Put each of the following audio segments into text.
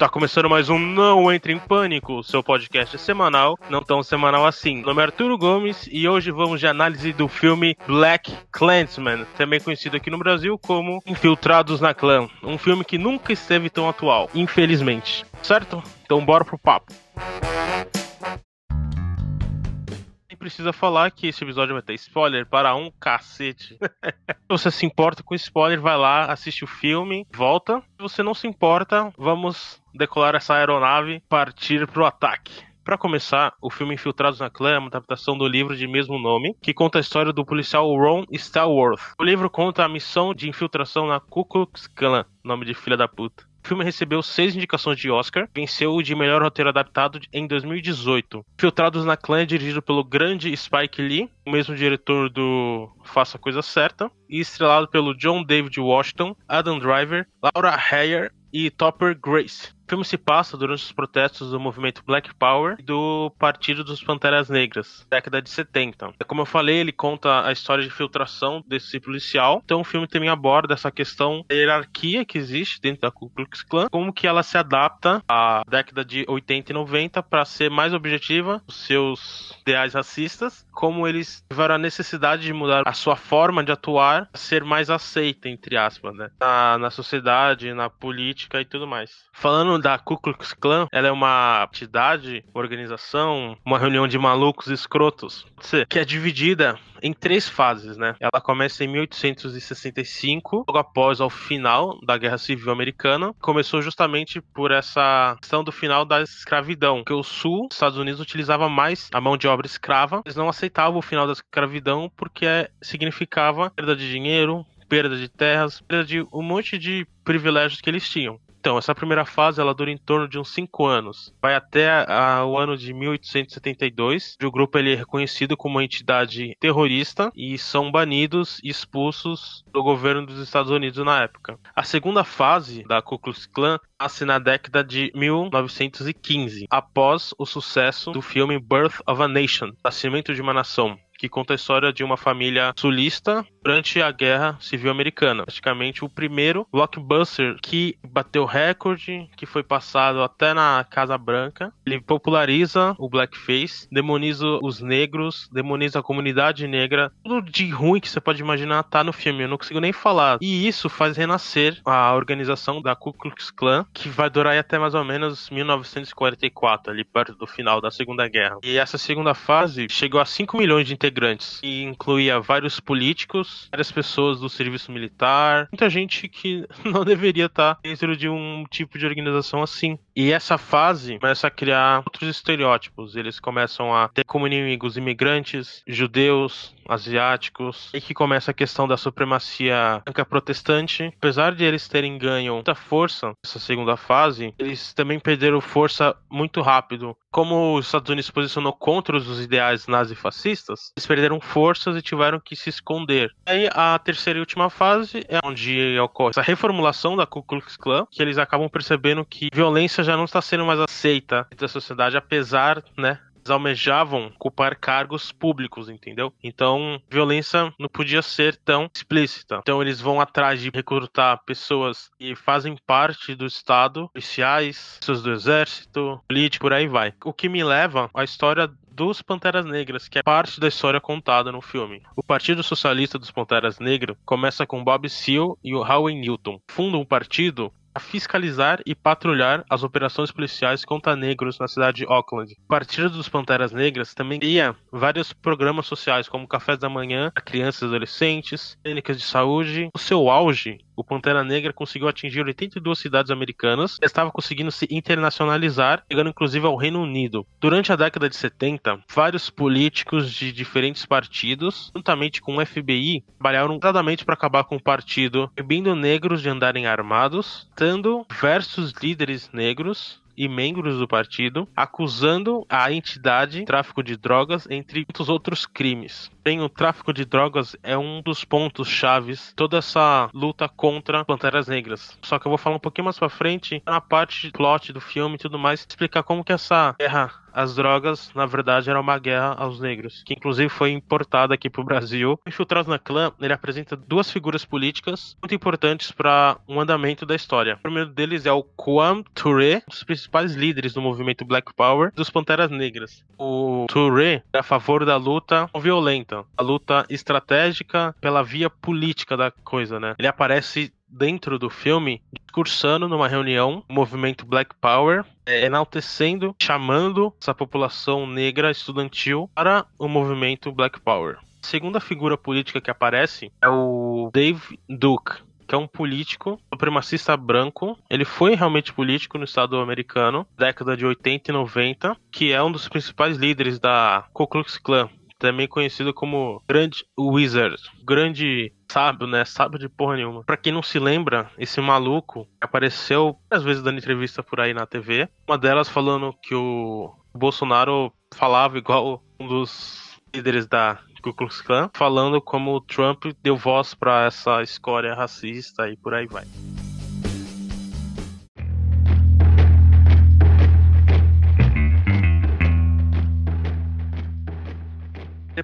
Está começando mais um Não Entre em Pânico, seu podcast semanal, não tão semanal assim. Meu nome é Arturo Gomes e hoje vamos de análise do filme Black Clansman, também conhecido aqui no Brasil como Infiltrados na Clã. Um filme que nunca esteve tão atual, infelizmente. Certo? Então bora pro papo precisa falar que esse episódio vai ter spoiler para um cacete. se você se importa com spoiler, vai lá, assiste o filme, volta. Se você não se importa, vamos decolar essa aeronave, partir pro ataque. Para começar, o filme Infiltrados na Clã é uma adaptação do livro de mesmo nome, que conta a história do policial Ron Stallworth. O livro conta a missão de infiltração na Ku Klux Klan, nome de filha da puta. O filme recebeu seis indicações de Oscar, venceu o de melhor roteiro adaptado em 2018. Filtrados na Clã é dirigido pelo grande Spike Lee, o mesmo diretor do Faça a Coisa Certa, e estrelado pelo John David Washington, Adam Driver, Laura Heyer e Topper Grace. O filme se passa durante os protestos do movimento Black Power e do Partido dos Panteras Negras, década de 70. Como eu falei, ele conta a história de filtração desse policial. Então o filme também aborda essa questão da hierarquia que existe dentro da Ku Klux Klan, como que ela se adapta à década de 80 e 90 para ser mais objetiva, os seus ideais racistas, como eles tiveram a necessidade de mudar a sua forma de atuar, ser mais aceita, entre aspas, né? na, na sociedade, na política e tudo mais. Falando da Ku Klux Klan, ela é uma entidade, organização, uma reunião de malucos escrotos, que é dividida em três fases, né? Ela começa em 1865, logo após ao final da Guerra Civil Americana. Começou justamente por essa questão do final da escravidão, que o Sul, os Estados Unidos, utilizava mais a mão de obra escrava. Eles não aceitavam o final da escravidão porque significava perda de dinheiro, perda de terras, perda de um monte de privilégios que eles tinham. Então, essa primeira fase ela dura em torno de uns 5 anos. Vai até a, o ano de 1872, onde o grupo ele é reconhecido como uma entidade terrorista e são banidos e expulsos do governo dos Estados Unidos na época. A segunda fase da Ku Klux Klan nasce na década de 1915, após o sucesso do filme Birth of a Nation, Nascimento de uma Nação, que conta a história de uma família sulista durante a Guerra Civil Americana. Praticamente o primeiro blockbuster que bateu recorde, que foi passado até na Casa Branca. Ele populariza o blackface, demoniza os negros, demoniza a comunidade negra. Tudo de ruim que você pode imaginar tá no filme, eu não consigo nem falar. E isso faz renascer a organização da Ku Klux Klan, que vai durar até mais ou menos 1944, ali perto do final da Segunda Guerra. E essa segunda fase chegou a 5 milhões de integrantes e incluía vários políticos, várias pessoas do serviço militar, muita gente que não deveria estar dentro de um tipo de organização assim. E essa fase começa a criar outros estereótipos. Eles começam a ter como inimigos imigrantes, judeus, asiáticos, e que começa a questão da supremacia branca protestante. Apesar de eles terem ganho muita força nessa segunda fase, eles também perderam força muito rápido. Como os Estados Unidos se posicionou contra os ideais nazifascistas, eles perderam forças e tiveram que se esconder. Aí a terceira e última fase é onde ocorre essa reformulação da Ku Klux Klan, que eles acabam percebendo que violência já não está sendo mais aceita da sociedade, apesar, né, eles almejavam ocupar cargos públicos, entendeu? Então, violência não podia ser tão explícita. Então, eles vão atrás de recrutar pessoas que fazem parte do Estado, policiais, pessoas do exército, político, por aí vai. O que me leva à história dos Panteras Negras, que é parte da história contada no filme. O Partido Socialista dos Panteras Negras começa com Bob Seale e o Howie Newton. Fundam um partido a fiscalizar e patrulhar as operações policiais contra negros na cidade de Auckland. O Partido dos Panteras Negras também cria vários programas sociais, como cafés da manhã para crianças e adolescentes, clínicas de saúde. O seu auge o Pantera Negra conseguiu atingir 82 cidades americanas e estava conseguindo se internacionalizar, chegando inclusive ao Reino Unido. Durante a década de 70, vários políticos de diferentes partidos, juntamente com o FBI, trabalharam pesadamente para acabar com o partido, proibindo negros de andarem armados, tendo diversos líderes negros e membros do partido, acusando a entidade de tráfico de drogas, entre muitos outros crimes. Bem, o tráfico de drogas é um dos pontos chaves toda essa luta contra Panteras Negras. Só que eu vou falar um pouquinho mais pra frente, na parte de plot do filme e tudo mais, explicar como que essa guerra as drogas, na verdade, eram uma guerra aos negros, que inclusive foi importada aqui pro Brasil. Infiltrado na clã, ele apresenta duas figuras políticas muito importantes para o um andamento da história. O primeiro deles é o Kwame Ture, um dos principais líderes do movimento Black Power dos Panteras Negras. O Ture é a favor da luta violenta, a luta estratégica pela via política da coisa, né? Ele aparece dentro do filme, discursando numa reunião, o movimento Black Power, é, enaltecendo, chamando essa população negra estudantil para o movimento Black Power. A segunda figura política que aparece é o Dave Duke, que é um político supremacista branco. Ele foi realmente político no estado americano, década de 80 e 90, que é um dos principais líderes da Ku Klux Klan, também conhecido como Grande Wizard, grande sábio, né? Sábio de porra nenhuma. Pra quem não se lembra, esse maluco apareceu várias vezes dando entrevista por aí na TV. Uma delas falando que o Bolsonaro falava igual um dos líderes da Ku Klux Klan, falando como o Trump deu voz para essa escória racista e por aí vai.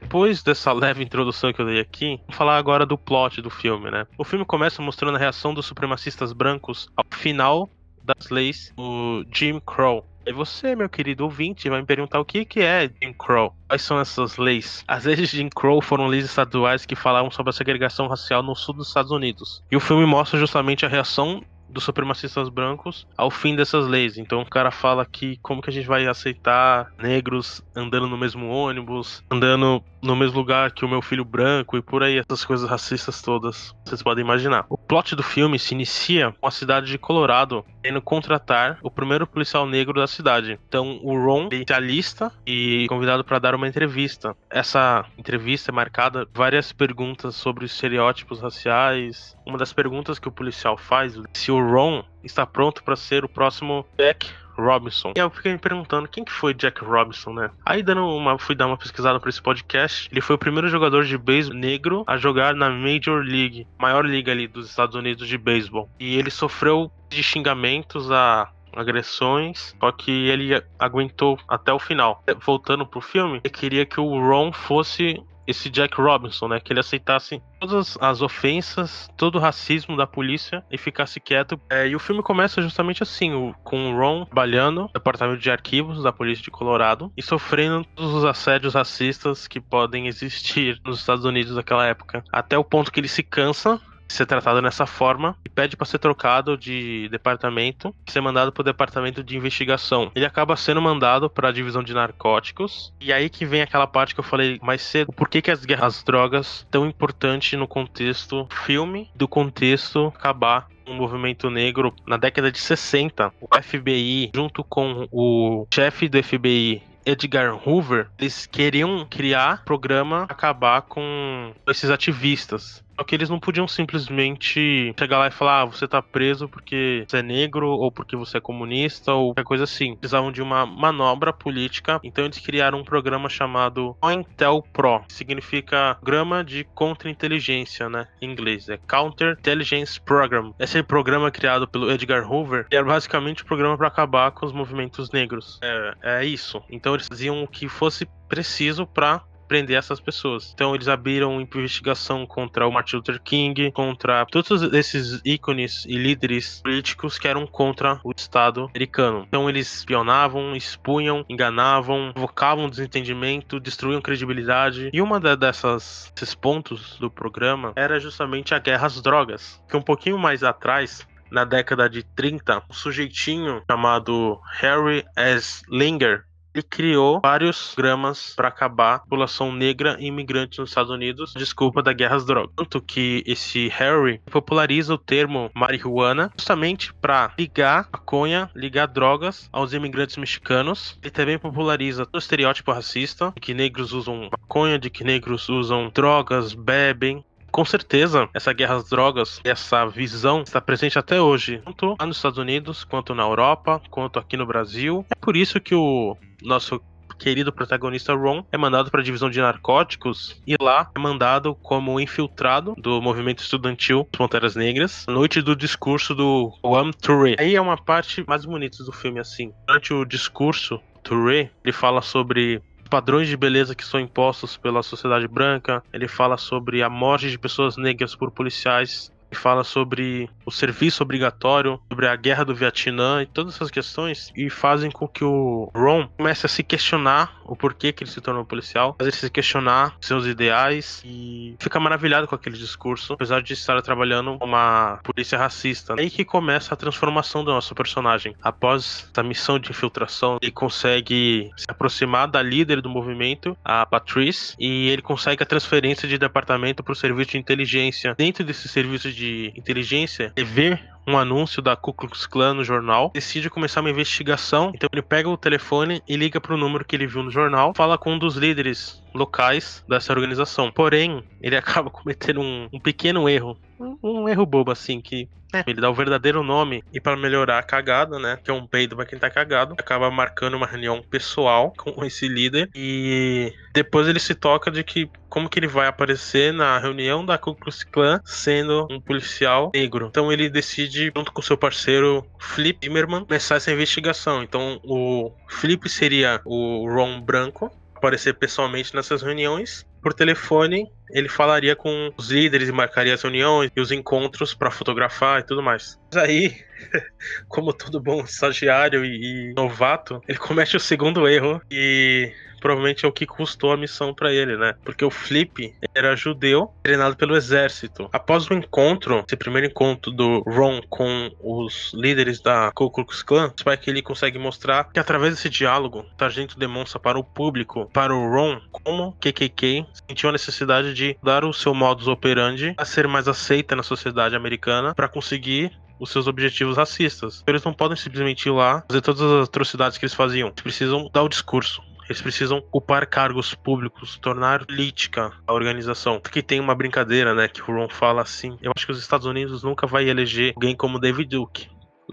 Depois dessa leve introdução que eu dei aqui, vou falar agora do plot do filme, né? O filme começa mostrando a reação dos supremacistas brancos ao final das leis do Jim Crow. E você, meu querido ouvinte, vai me perguntar o que, que é Jim Crow. Quais são essas leis? As leis de Jim Crow foram leis estaduais que falavam sobre a segregação racial no sul dos Estados Unidos. E o filme mostra justamente a reação dos supremacistas brancos ao fim dessas leis. Então o cara fala que como que a gente vai aceitar negros andando no mesmo ônibus, andando no mesmo lugar que o meu filho branco e por aí, essas coisas racistas todas. Vocês podem imaginar. O plot do filme se inicia com a cidade de Colorado indo contratar o primeiro policial negro da cidade. Então o Ron se alista e convidado para dar uma entrevista. Essa entrevista é marcada várias perguntas sobre os estereótipos raciais. Uma das perguntas que o policial faz se o Ron está pronto para ser o próximo Jack Robinson. E eu fiquei me perguntando quem que foi Jack Robinson, né? Aí dando uma, fui dar uma pesquisada para esse podcast. Ele foi o primeiro jogador de beisebol negro a jogar na Major League, maior liga ali dos Estados Unidos de beisebol. E ele sofreu de xingamentos a agressões, só que ele aguentou até o final. Voltando pro filme, ele queria que o Ron fosse esse Jack Robinson, né? Que ele aceitasse todas as ofensas, todo o racismo da polícia e ficasse quieto. É, e o filme começa justamente assim, o, com o Ron trabalhando no departamento de arquivos da polícia de Colorado e sofrendo todos os assédios racistas que podem existir nos Estados Unidos naquela época. Até o ponto que ele se cansa ser tratado nessa forma e pede para ser trocado de departamento ser mandado para o departamento de investigação. Ele acaba sendo mandado para a divisão de narcóticos e aí que vem aquela parte que eu falei mais cedo, por que, que as guerras drogas tão importante no contexto filme, do contexto acabar um movimento negro na década de 60. O FBI, junto com o chefe do FBI Edgar Hoover, eles queriam criar programa acabar com esses ativistas. Só que eles não podiam simplesmente chegar lá e falar: ah, você tá preso porque você é negro, ou porque você é comunista, ou qualquer coisa assim. Precisavam de uma manobra política, então eles criaram um programa chamado COINTELPRO, que significa Programa de Contra-Inteligência, né? Em inglês, é Counter Intelligence Program. Esse programa criado pelo Edgar Hoover era basicamente o um programa para acabar com os movimentos negros. É, é isso. Então eles faziam o que fosse preciso para prender essas pessoas. Então eles abriram investigação contra o Martin Luther King, contra todos esses ícones e líderes políticos que eram contra o Estado americano. Então eles espionavam, expunham, enganavam, provocavam desentendimento, destruíam credibilidade. E uma dessas pontos do programa era justamente a guerra às drogas, que um pouquinho mais atrás na década de 30, um sujeitinho chamado Harry S. Linger ele criou vários programas para acabar a população negra e imigrantes nos Estados Unidos, desculpa da guerra às drogas. Tanto que esse Harry populariza o termo marihuana justamente para ligar maconha, ligar drogas aos imigrantes mexicanos. Ele também populariza o estereótipo racista, de que negros usam maconha, de que negros usam drogas, bebem, com certeza, essa guerra às drogas, essa visão está presente até hoje, tanto nos Estados Unidos, quanto na Europa, quanto aqui no Brasil. É por isso que o nosso querido protagonista Ron é mandado para a divisão de narcóticos e lá é mandado como infiltrado do movimento estudantil Fronteiras Negras, noite do discurso do Juan Touré. Aí é uma parte mais bonita do filme assim. Durante o discurso Touré, ele fala sobre padrões de beleza que são impostos pela sociedade branca, ele fala sobre a morte de pessoas negras por policiais que fala sobre o serviço obrigatório, sobre a guerra do Vietnã e todas essas questões e fazem com que o Ron comece a se questionar o porquê que ele se tornou policial, fazer se questionar seus ideais e fica maravilhado com aquele discurso, apesar de estar trabalhando uma polícia racista. É aí que começa a transformação do nosso personagem. Após essa missão de infiltração, ele consegue se aproximar da líder do movimento, a Patrice, e ele consegue a transferência de departamento para o serviço de inteligência. Dentro desse serviço de inteligência é ver um anúncio da Ku Klux Klan no jornal, decide começar uma investigação. Então ele pega o telefone e liga para o número que ele viu no jornal, fala com um dos líderes locais dessa organização. Porém, ele acaba cometendo um, um pequeno erro, um, um, erro bobo assim que é, ele dá o verdadeiro nome e para melhorar a cagada, né, que é um peido para quem tá cagado, acaba marcando uma reunião pessoal com esse líder e depois ele se toca de que como que ele vai aparecer na reunião da Ku Klux Klan sendo um policial negro. Então ele decide junto com seu parceiro Flip Zimmerman começar essa investigação. Então o Flip seria o Ron branco aparecer pessoalmente nessas reuniões. Por telefone, ele falaria com os líderes e marcaria as reuniões e os encontros para fotografar e tudo mais. Mas aí, como todo bom estagiário e, e novato, ele comete o segundo erro e provavelmente é o que custou a missão para ele, né? Porque o Flip era judeu, treinado pelo exército. Após o encontro, esse primeiro encontro do Ron com os líderes da Ku Klux Klan, Spike ele consegue mostrar que através desse diálogo, o sargento demonstra para o público, para o Ron, como KKK sentiu a necessidade de dar o seu modus operandi a ser mais aceita na sociedade americana para conseguir os seus objetivos racistas. Eles não podem simplesmente ir lá fazer todas as atrocidades que eles faziam. Eles precisam dar o discurso. Eles precisam ocupar cargos públicos, tornar política a organização. Porque tem uma brincadeira, né, que o Ron fala assim. Eu acho que os Estados Unidos nunca vai eleger alguém como David Duke.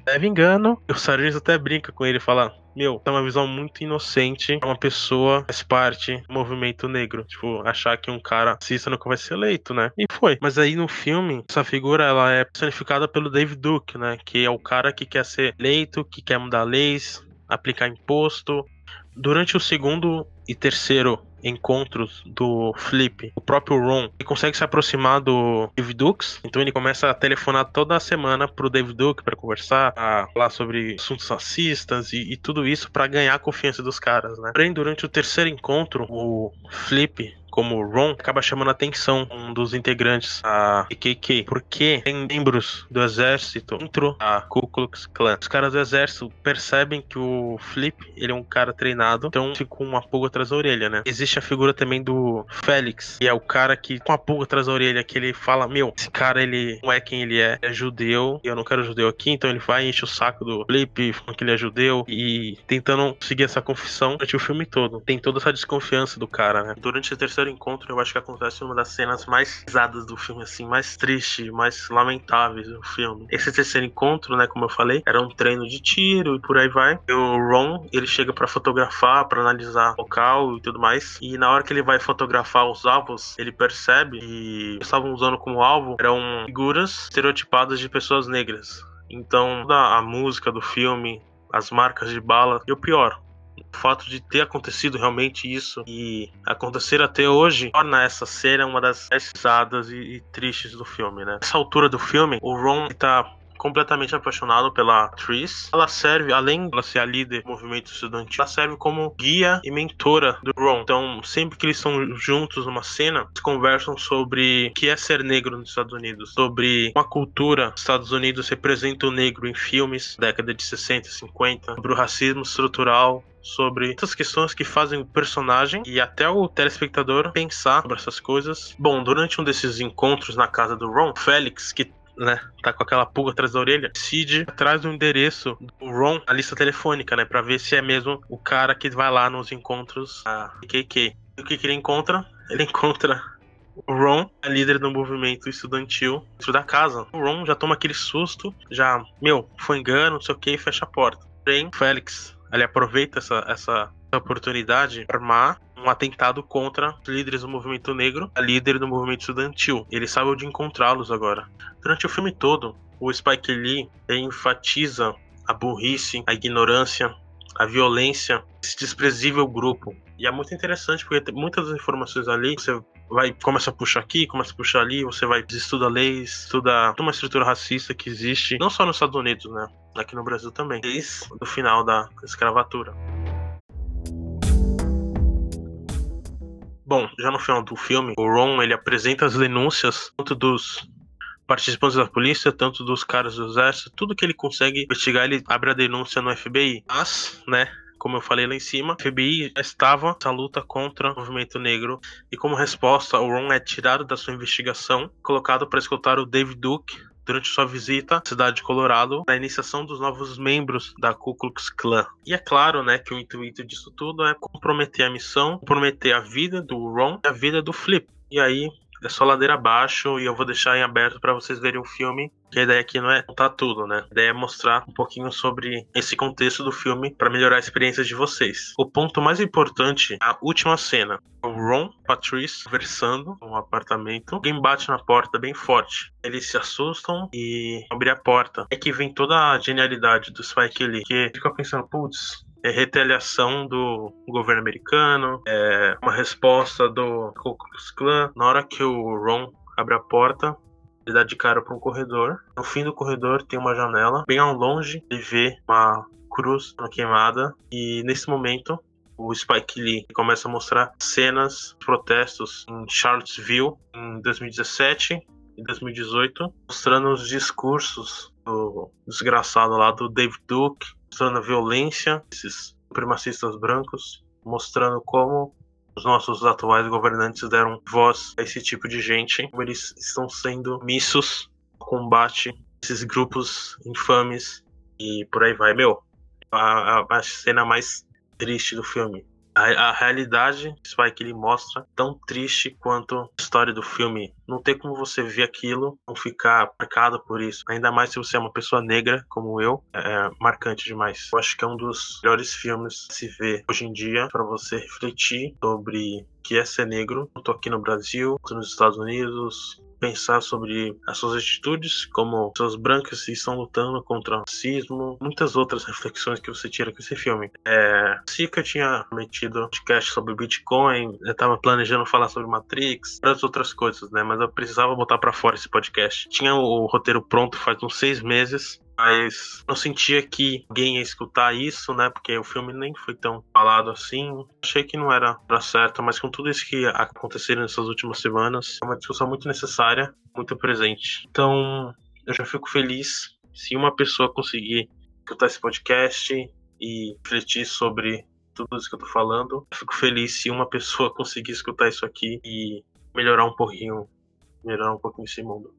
Leve engano, o Sargento até brinca com ele e fala: Meu, é uma visão muito inocente uma pessoa faz parte do movimento negro. Tipo, achar que um cara racista nunca vai ser eleito, né? E foi. Mas aí no filme, essa figura ela é personificada pelo David Duke, né? Que é o cara que quer ser eleito, que quer mudar leis, aplicar imposto, Durante o segundo e terceiro encontros do Flip, o próprio Ron, ele consegue se aproximar do David Dukes, então ele começa a telefonar toda semana pro David Duke para conversar, a falar sobre assuntos racistas e, e tudo isso para ganhar a confiança dos caras, né? Porém, durante o terceiro encontro, o Flip como Ron, acaba chamando a atenção um dos integrantes a KKK, porque tem membros do exército dentro da Ku Klux Klan. Os caras do exército percebem que o Flip, ele é um cara treinado, então fica com uma pulga atrás da orelha, né? Existe a figura também do Félix, que é o cara que com a pulga atrás da orelha, que ele fala, meu, esse cara, ele não é quem ele é, é judeu, e eu não quero judeu aqui, então ele vai enche o saco do Flip, falando que ele é judeu, e tentando seguir essa confissão durante o filme todo. Tem toda essa desconfiança do cara, né? Durante a terceira terceiro encontro, eu acho que acontece uma das cenas mais pesadas do filme, assim, mais triste, mais lamentáveis do filme. Esse terceiro encontro, né, como eu falei, era um treino de tiro e por aí vai. E o Ron, ele chega para fotografar, para analisar o local e tudo mais. E na hora que ele vai fotografar os alvos, ele percebe que estavam usando como alvo eram figuras estereotipadas de pessoas negras. Então, toda a música do filme, as marcas de bala, e o pior, o fato de ter acontecido realmente isso e acontecer até hoje torna essa cena uma das mais pesadas e, e, tristes do filme, né? Nessa altura do filme, o Ron está completamente apaixonado pela atriz. Ela serve, além de ser a líder do movimento estudantil, ela serve como guia e mentora do Ron. Então, sempre que eles estão juntos numa cena, eles conversam sobre o que é ser negro nos Estados Unidos, sobre uma cultura dos Estados Unidos representa o negro em filmes, década de 60, 50, sobre o racismo estrutural, sobre essas questões que fazem o personagem e até o telespectador pensar sobre essas coisas. Bom, durante um desses encontros na casa do Ron, Félix, que né, tá com aquela pulga atrás da orelha, decide atrás do endereço do Ron na lista telefônica, né, para ver se é mesmo o cara que vai lá nos encontros a KK. E o que, que ele encontra? Ele encontra o Ron é líder do movimento estudantil dentro da casa. O Ron já toma aquele susto, já, meu, foi engano, não sei o que, e fecha a porta. Porém, Félix, ele aproveita essa, essa oportunidade para armar um atentado contra os líderes do movimento negro, a líder do movimento estudantil. Ele sabe onde encontrá-los agora. Durante o filme todo, o Spike Lee enfatiza a burrice, a ignorância a violência, esse desprezível grupo. E é muito interessante porque tem muitas informações ali, você vai começa a puxar aqui, começa a puxar ali, você vai estuda leis, estuda uma estrutura racista que existe, não só nos Estados Unidos, né? Aqui no Brasil também, desde o final da escravatura. Bom, já no final do filme, o Ron ele apresenta as denúncias tanto dos participantes da polícia, tanto dos caras do exército, tudo que ele consegue investigar, ele abre a denúncia no FBI. Mas, né, como eu falei lá em cima, a FBI estava nessa luta contra o movimento negro e como resposta, o Ron é tirado da sua investigação, colocado para escutar o David Duke durante sua visita à cidade de Colorado, na iniciação dos novos membros da Ku Klux Klan. E é claro, né, que o intuito disso tudo é comprometer a missão, comprometer a vida do Ron e a vida do Flip. E aí é só ladeira abaixo e eu vou deixar em aberto para vocês verem o filme. Que a ideia aqui não é contar tudo, né? A ideia é mostrar um pouquinho sobre esse contexto do filme para melhorar a experiência de vocês. O ponto mais importante é a última cena. O Ron, Patrice, conversando no apartamento. Alguém bate na porta bem forte. Eles se assustam e abrem a porta. É que vem toda a genialidade do Spike Lee. Que fica pensando, putz, é retaliação do governo americano, é uma resposta do Ku Klux Klan. Na hora que o Ron abre a porta, ele dá de cara para um corredor. No fim do corredor tem uma janela. Bem ao longe, ele vê uma cruz queimada. E nesse momento, o Spike Lee começa a mostrar cenas de protestos em Charlottesville em 2017 e 2018, mostrando os discursos do desgraçado lá do David Duke, mostrando a violência desses supremacistas brancos, mostrando como os nossos atuais governantes deram voz a esse tipo de gente, como eles estão sendo missos ao combate esses grupos infames e por aí vai. Meu, a, a, a cena mais triste do filme a, a realidade que ele mostra tão triste quanto a história do filme. Não tem como você ver aquilo, não ficar marcado por isso. Ainda mais se você é uma pessoa negra como eu, é, é marcante demais. Eu acho que é um dos melhores filmes que se vê hoje em dia para você refletir sobre o que é ser negro. Tô aqui no Brasil, nos Estados Unidos, pensar sobre as suas atitudes, como pessoas brancas estão lutando contra o racismo, muitas outras reflexões que você tira com esse filme. É, se que eu tinha metido podcast sobre Bitcoin, eu tava planejando falar sobre Matrix, várias outras coisas, né? Mas eu precisava botar para fora esse podcast. Tinha o roteiro pronto faz uns seis meses, mas não sentia que alguém ia escutar isso, né? Porque o filme nem foi tão falado assim. Achei que não era pra certo, mas com tudo isso que aconteceram nessas últimas semanas, é uma discussão muito necessária, muito presente. Então, eu já fico feliz se uma pessoa conseguir escutar esse podcast e refletir sobre tudo isso que eu tô falando. Eu fico feliz se uma pessoa conseguir escutar isso aqui e melhorar um pouquinho, melhorar um pouquinho esse mundo.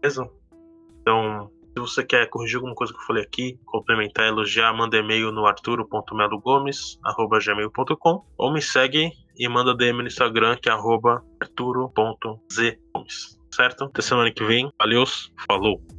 Beleza? Então, se você quer corrigir alguma coisa que eu falei aqui, complementar, elogiar, manda e-mail no arturo.melogomes.gmail.com ou me segue e manda DM no Instagram que é arturo.zgomes. Certo? Até semana que vem. Valeu, falou!